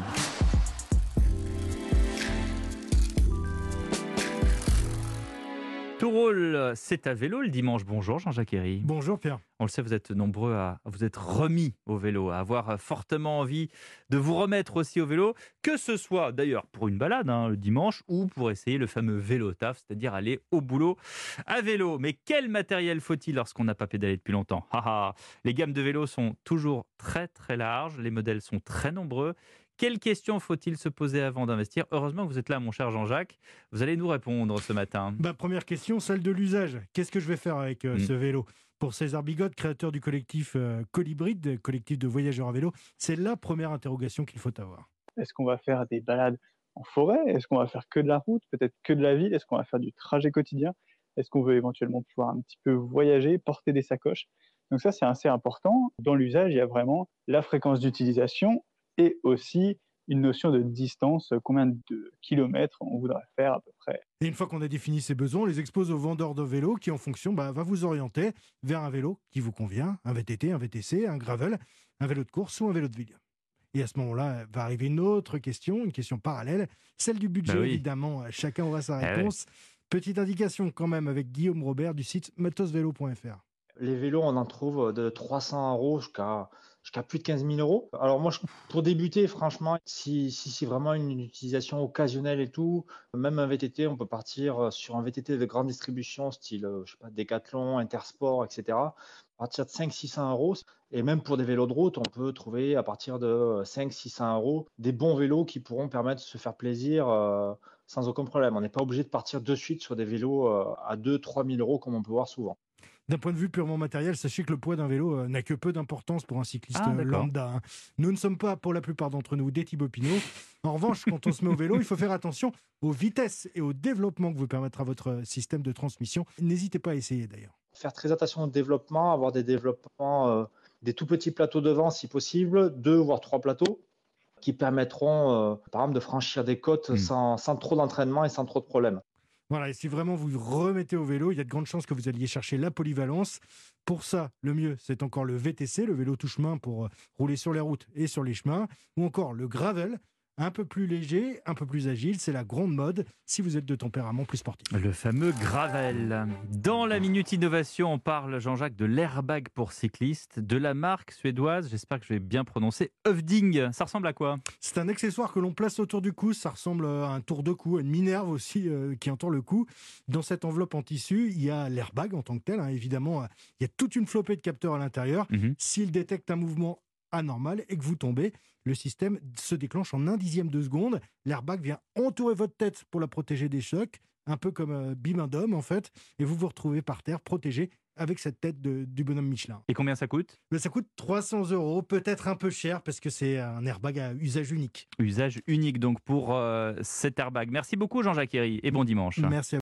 prochaine. Tout roule, c'est à vélo le dimanche. Bonjour Jean-Jacques Herry. Bonjour Pierre. On le sait, vous êtes nombreux à vous être remis au vélo, à avoir fortement envie de vous remettre aussi au vélo, que ce soit d'ailleurs pour une balade hein, le dimanche ou pour essayer le fameux vélo taf, c'est-à-dire aller au boulot à vélo. Mais quel matériel faut-il lorsqu'on n'a pas pédalé depuis longtemps? Les gammes de vélos sont toujours très très larges, les modèles sont très nombreux quelles questions faut-il se poser avant d'investir? Heureusement que vous êtes là, mon cher Jean-Jacques. Vous allez nous répondre ce matin. Bah, première question, celle de l'usage. Qu'est-ce que je vais faire avec euh, mm. ce vélo? Pour César Bigotte, créateur du collectif euh, Colibride, collectif de voyageurs à vélo, c'est la première interrogation qu'il faut avoir. Est-ce qu'on va faire des balades en forêt? Est-ce qu'on va faire que de la route? Peut-être que de la ville? Est-ce qu'on va faire du trajet quotidien? Est-ce qu'on veut éventuellement pouvoir un petit peu voyager, porter des sacoches? Donc ça, c'est assez important. Dans l'usage, il y a vraiment la fréquence d'utilisation et aussi une notion de distance, combien de kilomètres on voudrait faire à peu près. Et une fois qu'on a défini ses besoins, on les expose au vendeur de vélo qui, en fonction, bah, va vous orienter vers un vélo qui vous convient, un VTT, un VTC, un gravel, un vélo de course ou un vélo de ville. Et à ce moment-là, va arriver une autre question, une question parallèle, celle du budget, bah évidemment. Chacun aura sa eh réponse. Petite indication quand même avec Guillaume Robert du site matosvélo.fr. Les vélos, on en trouve de 300 euros jusqu'à jusqu'à plus de 15 000 euros. Alors moi, pour débuter, franchement, si, c'est vraiment une utilisation occasionnelle et tout, même un VTT, on peut partir sur un VTT de grande distribution, style, je sais pas, Decathlon, Intersport, etc. À partir de 500-600 euros. Et même pour des vélos de route, on peut trouver à partir de 500-600 euros des bons vélos qui pourront permettre de se faire plaisir euh, sans aucun problème. On n'est pas obligé de partir de suite sur des vélos euh, à 2-3 000 euros comme on peut voir souvent. D'un point de vue purement matériel, sachez que le poids d'un vélo euh, n'a que peu d'importance pour un cycliste ah, euh, lambda. Hein. Nous ne sommes pas, pour la plupart d'entre nous, des Thibaut Pinot. En revanche, quand on se met au vélo, il faut faire attention aux vitesses et au développement que vous permettra votre système de transmission. N'hésitez pas à essayer d'ailleurs. Faire très attention au développement, avoir des développements, euh, des tout petits plateaux devant si possible, deux voire trois plateaux qui permettront, par exemple, de franchir des côtes hmm. sans, sans trop d'entraînement et sans trop de problèmes. Voilà, et si vraiment vous remettez au vélo, il y a de grandes chances que vous alliez chercher la polyvalence. Pour ça, le mieux, c'est encore le VTC, le vélo touche-main pour euh, rouler sur les routes et sur les chemins, ou encore le gravel, un peu plus léger, un peu plus agile. C'est la grande mode si vous êtes de tempérament plus sportif. Le fameux gravel. Dans la Minute Innovation, on parle, Jean-Jacques, de l'airbag pour cyclistes, de la marque suédoise, j'espère que je vais bien prononcer, Övding. Ça ressemble à quoi? C'est un accessoire que l'on place autour du cou. Ça ressemble à un tour de cou, à une minerve aussi euh, qui entoure le cou. Dans cette enveloppe en tissu, il y a l'airbag en tant que tel. Hein. Évidemment, il y a toute une flopée de capteurs à l'intérieur. Mhm. S'il détecte un mouvement anormal et que vous tombez, le système se déclenche en un dixième de seconde. L'airbag vient entourer votre tête pour la protéger des chocs, un peu comme un euh, d'homme en fait, et vous vous retrouvez par terre protégé avec cette tête du bonhomme Michelin. Et combien ça coûte? Ben, Ça coûte 300 euros, peut-être un peu cher parce que c'est un airbag à usage unique. Usage unique donc pour euh, cet airbag. Merci beaucoup Jean-Jacques Herry et bon dimanche. Merci